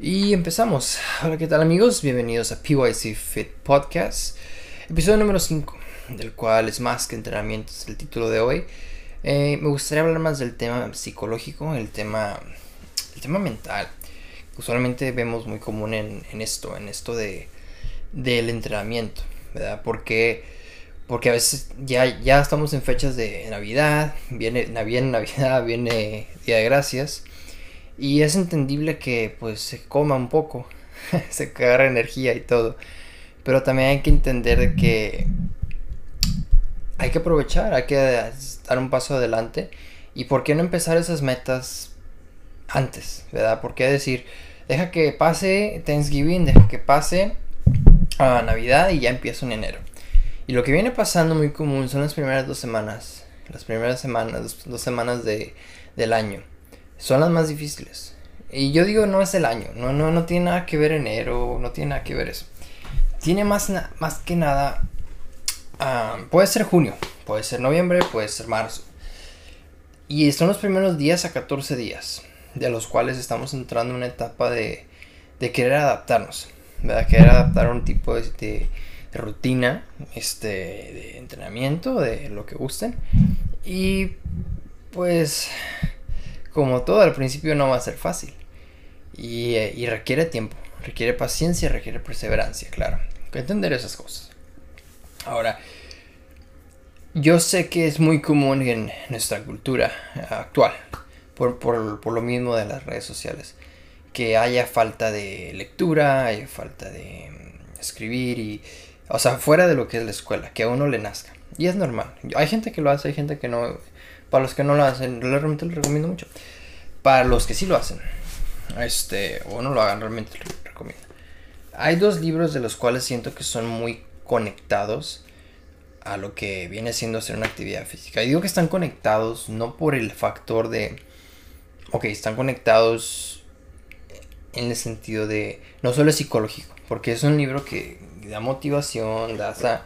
Y empezamos. Hola, ¿qué tal amigos? Bienvenidos a PYC Fit Podcast, episodio número 5, del cual es más que entrenamiento, es el título de hoy. Eh, me gustaría hablar más del tema psicológico, el tema, el tema mental. Usualmente vemos muy común en, esto, en esto de, del entrenamiento, ¿verdad? Porque, porque a veces ya, ya estamos en fechas de Navidad, viene, viene Navidad, viene Día de Gracias y es entendible que pues se coma un poco, se agarra energía y todo. Pero también hay que entender que hay que aprovechar, hay que dar un paso adelante. ¿Y por qué no empezar esas metas antes? ¿Verdad? ¿Por qué decir, deja que pase Thanksgiving, deja que pase a Navidad y ya empiezo en enero? Y lo que viene pasando muy común son las primeras dos semanas. Las primeras semanas, dos, semanas de, del año son las más difíciles. Y yo digo, no es el año, no, no, no tiene nada que ver enero, no tiene nada que ver eso. Tiene más, más que nada, ah, puede ser junio, puede ser noviembre, puede ser marzo. Y son los primeros días a 14 días, de los cuales estamos entrando en una etapa de, de querer adaptarnos, ¿verdad? Querer adaptar a un tipo de, de, rutina, este, de entrenamiento, de lo que gusten. Y pues como todo al principio no va a ser fácil. Eh, y, requiere tiempo, requiere paciencia, requiere perseverancia, claro. Hay que entender esas cosas. Ahora, yo sé que es muy común en nuestra cultura actual, por, por, lo mismo de las redes sociales, que haya falta de lectura, haya falta de mm, escribir y, o sea, fuera de lo que es la escuela, que a uno le nazca. Y es normal. Hay gente que lo hace, hay gente que no. Para los que no lo hacen, realmente lo recomiendo mucho. Para los que sí lo hacen, este, o no lo hagan, realmente lo recomiendo. Hay dos libros de los cuales siento que son muy conectados a lo que viene siendo hacer una actividad física. Y digo que están conectados no por el factor de. Ok, están conectados en el sentido de. No solo es psicológico, porque es un libro que da motivación, da esa,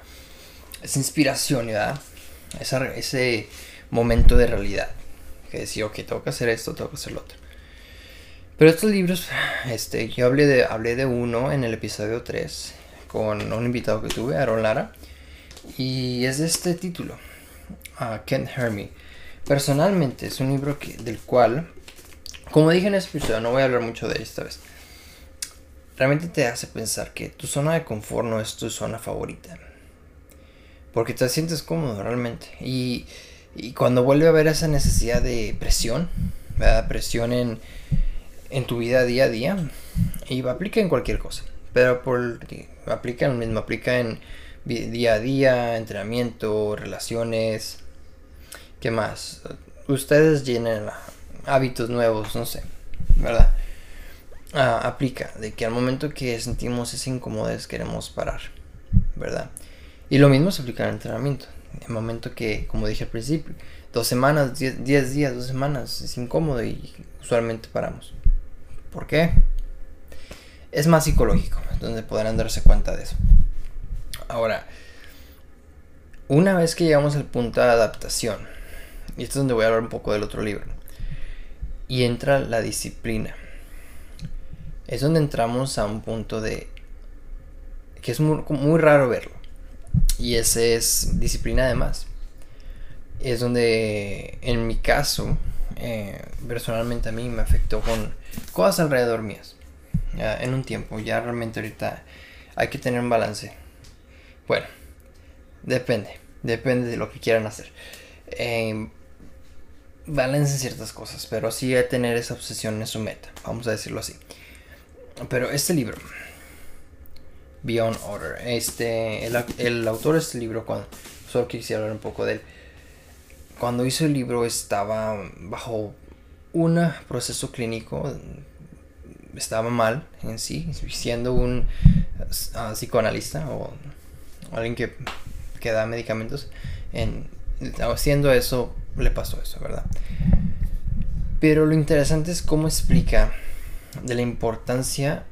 esa inspiración, ¿verdad? ese momento de realidad. Que decía, ok, tengo que hacer esto, tengo que hacer lo otro. Pero estos libros, este, yo hablé de, hablé de uno en el episodio 3 con un invitado que tuve, Aaron Lara. Y es de este título, uh, Can't Hear Me. Personalmente es un libro que, del cual, como dije en este episodio, no voy a hablar mucho de esta vez. Realmente te hace pensar que tu zona de confort no es tu zona favorita. Porque te sientes cómodo realmente. Y y cuando vuelve a haber esa necesidad de presión, ¿verdad? Presión en, en tu vida día a día, y aplica en cualquier cosa, pero por, aplica en lo mismo, aplica en día a día, entrenamiento, relaciones, ¿qué más? Ustedes llenen hábitos nuevos, no sé, ¿verdad? Ah, aplica, de que al momento que sentimos esa incomodidad queremos parar, ¿verdad? Y lo mismo se aplica en el el momento que, como dije al principio, dos semanas, diez, días, dos semanas, es incómodo y usualmente paramos. ¿Por qué? Es más psicológico, donde podrán darse cuenta de eso. Ahora, una vez que llegamos al punto de adaptación, y esto es donde voy a hablar un poco del otro libro, y entra la disciplina. Es donde entramos a un punto de que es muy, muy raro verlo y ese es disciplina además. Es donde, en mi caso, eh, personalmente a mí me afectó con cosas alrededor mías. en un tiempo, ya realmente ahorita hay que tener un balance. Bueno, depende, depende de lo que quieran hacer. Eh, balance en ciertas cosas, pero sí hay que tener esa obsesión en su meta, vamos a decirlo así. Pero este libro, Beyond Order. Este, el, autor de este libro, cuando, solo quisiera hablar un poco de él. Cuando hizo el libro estaba bajo un proceso clínico, estaba mal en sí, siendo un uh, psicoanalista o alguien que, que da medicamentos. En, haciendo eso, le pasó eso, ¿verdad? Pero lo interesante es cómo explica de la importancia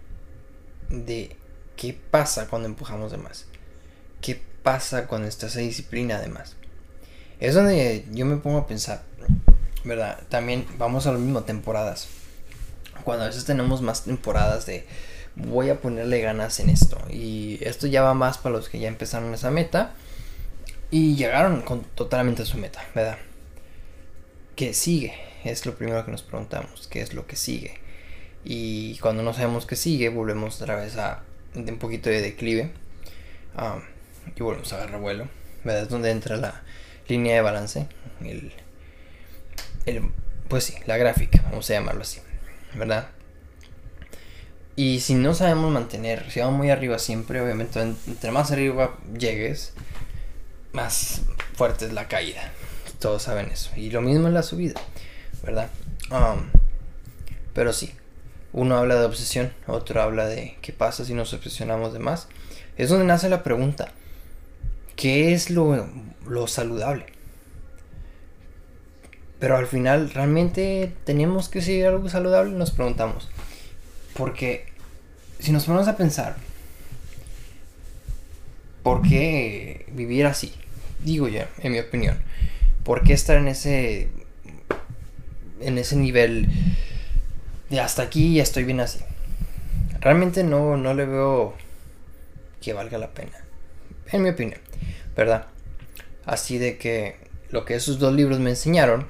de ¿Qué pasa cuando empujamos de más? ¿Qué pasa cuando está esa disciplina de más? Es donde yo me pongo a pensar, ¿verdad? También vamos a lo mismo, temporadas. Cuando a veces tenemos más temporadas de voy a ponerle ganas en esto. Y esto ya va más para los que ya empezaron esa meta y llegaron con, totalmente a su meta, ¿verdad? ¿Qué sigue? Es lo primero que nos preguntamos, ¿qué es lo que sigue? Y cuando no sabemos qué sigue, volvemos otra vez a un poquito de declive um, y volvemos a agarrar vuelo, ¿verdad? Es donde entra la línea de balance, el, el, pues sí, la gráfica, vamos a llamarlo así, ¿verdad? Y si no sabemos mantener, si vamos muy arriba siempre, obviamente, entre más arriba llegues, más fuerte es la caída. Todos saben eso. Y lo mismo en la subida, ¿verdad? Um, pero sí, uno habla de obsesión, otro habla de qué pasa si nos obsesionamos de más. Es donde nace la pregunta, ¿qué es lo, lo saludable? Pero al final, ¿realmente tenemos que seguir algo saludable? Nos preguntamos. Porque si nos ponemos a pensar, ¿por qué vivir así? Digo yo, en mi opinión. ¿Por qué estar en ese en ese nivel de hasta aquí ya estoy bien así? Realmente no, no le veo que valga la pena. En mi opinión, ¿verdad? Así de que lo que esos dos libros me enseñaron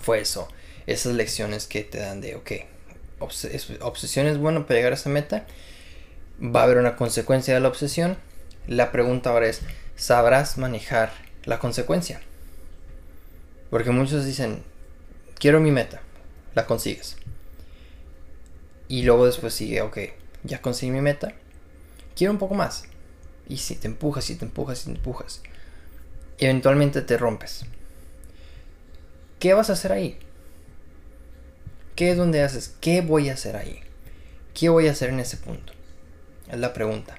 fue eso. Esas lecciones que te dan de, ok, obsesión es bueno para llegar a esa meta. Va a haber una consecuencia de la obsesión. La pregunta ahora es, ¿sabrás manejar la consecuencia? Porque muchos dicen, quiero mi meta, la consigues. Y luego después sigue, ok, ya conseguí mi meta, quiero un poco más. Y si te empujas, si te empujas, si te empujas. eventualmente te rompes. ¿Qué vas a hacer ahí? ¿Qué es donde haces? ¿Qué voy a hacer ahí? ¿Qué voy a hacer en ese punto? Es la pregunta.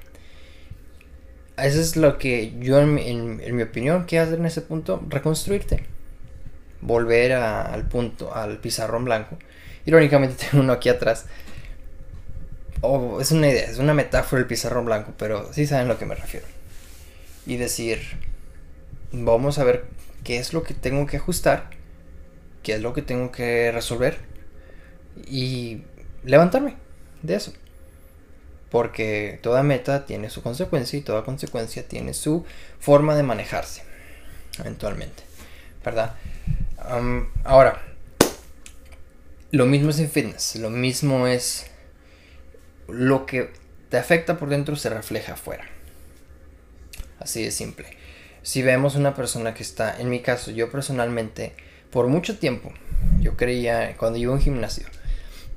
Eso es lo que yo, en, mi opinión, ¿qué hacer en ese punto? Reconstruirte. Volver al punto, al pizarrón blanco. Irónicamente tengo uno aquí atrás. Es una idea, es una metáfora el pizarrón blanco, pero sí saben a lo que me refiero. Y decir, vamos a ver qué es lo que tengo que ajustar, qué es lo que tengo que resolver y levantarme de eso. Porque toda meta tiene su consecuencia y toda consecuencia tiene su forma de manejarse, eventualmente. ¿Verdad? ahora, lo mismo es en fitness, lo mismo es lo que te afecta por dentro se refleja afuera. Así de simple. Si vemos una persona que está, en mi caso, yo personalmente, por mucho tiempo, yo creía, cuando iba a un gimnasio,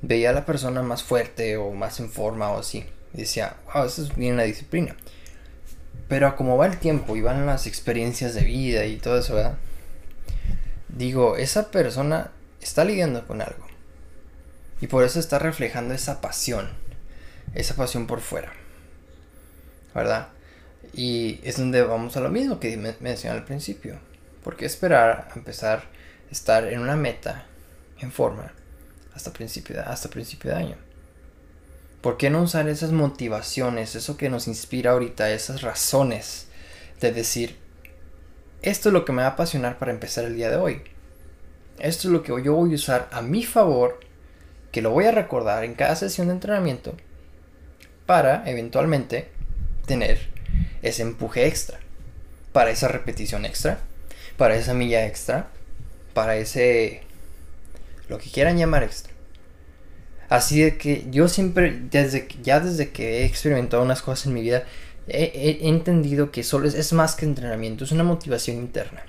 veía a la persona más fuerte o más en forma o así. Y decía, wow, eso es bien la disciplina. Pero a como va el tiempo y van las experiencias de vida y todo eso. Digo, esa persona está lidiando con algo. Y por eso está reflejando esa pasión. Esa pasión por fuera. ¿Verdad? Y es donde vamos a lo mismo que mencioné al principio. ¿Por qué esperar a empezar a estar en una meta en forma hasta principio de, hasta principio de año. ¿Por qué no usar esas motivaciones, eso que nos inspira ahorita, esas razones de decir, esto es lo que me va a apasionar para empezar el día de hoy? Esto es lo que yo voy a usar a mi favor, que lo voy a recordar en cada sesión de entrenamiento para eventualmente tener ese empuje extra, para esa repetición extra, para esa milla extra, para ese lo que quieran llamar extra. Así de que yo siempre, desde ya desde que he experimentado unas cosas en mi vida, he, entendido que solo es, más que entrenamiento, es una motivación interna.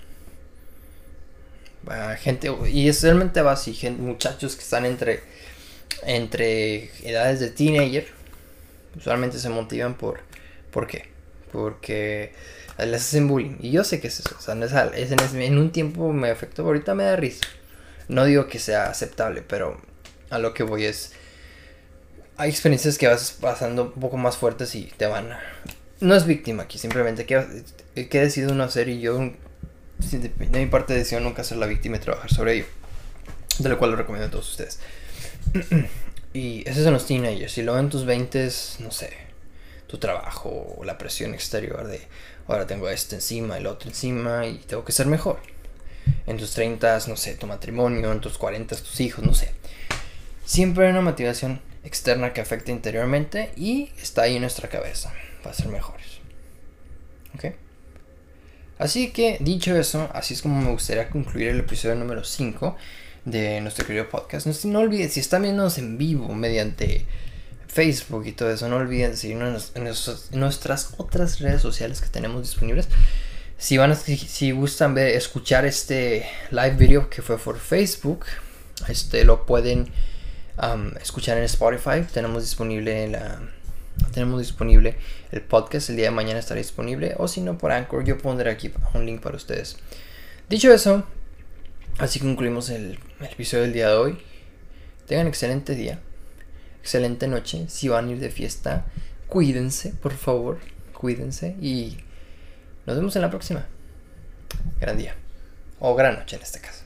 gente, y es realmente así, muchachos que están entre, entre edades de teenager, usualmente se motivan por, ¿por qué? Porque les hacen bullying. Y yo sé que es eso, o sea, en un tiempo me afectó, ahorita me da risa. No digo que sea aceptable, pero a lo que voy es... Hay experiencias que vas pasando un poco más fuertes y te van... No es víctima aquí, simplemente que, que decidido no hacer y yo de mi parte decido nunca ser la víctima y trabajar sobre ello. De lo cual lo recomiendo a todos ustedes. y eso es en los teenagers. Si lo en tus 20 no sé, tu trabajo o la presión exterior de ahora tengo esto encima, el otro encima y tengo que ser mejor en tus 30, no sé, tu matrimonio, en tus 40, tus hijos, no sé. Siempre hay una motivación externa que afecta interiormente y está ahí en nuestra cabeza para ser mejores. ¿Ok? Así que, dicho eso, así es como me gustaría concluir el episodio número 5 de nuestro querido podcast. No, no olviden, si están viéndonos en vivo mediante Facebook y todo eso, no olviden seguirnos en, nuestras otras redes sociales que tenemos disponibles. Si, van si, gustan ver, escuchar este live video que fue por Facebook, este lo pueden escuchar en Spotify. Tenemos disponible la tenemos disponible el podcast. El día de mañana estará disponible. O si no, por Anchor, yo pondré aquí un link para ustedes. Dicho eso, así concluimos el, el episodio del día de hoy. Tengan excelente día, excelente noche. Si van a ir de fiesta, cuídense, por favor. Cuídense y nos vemos en la próxima. Gran día. O gran noche en este caso.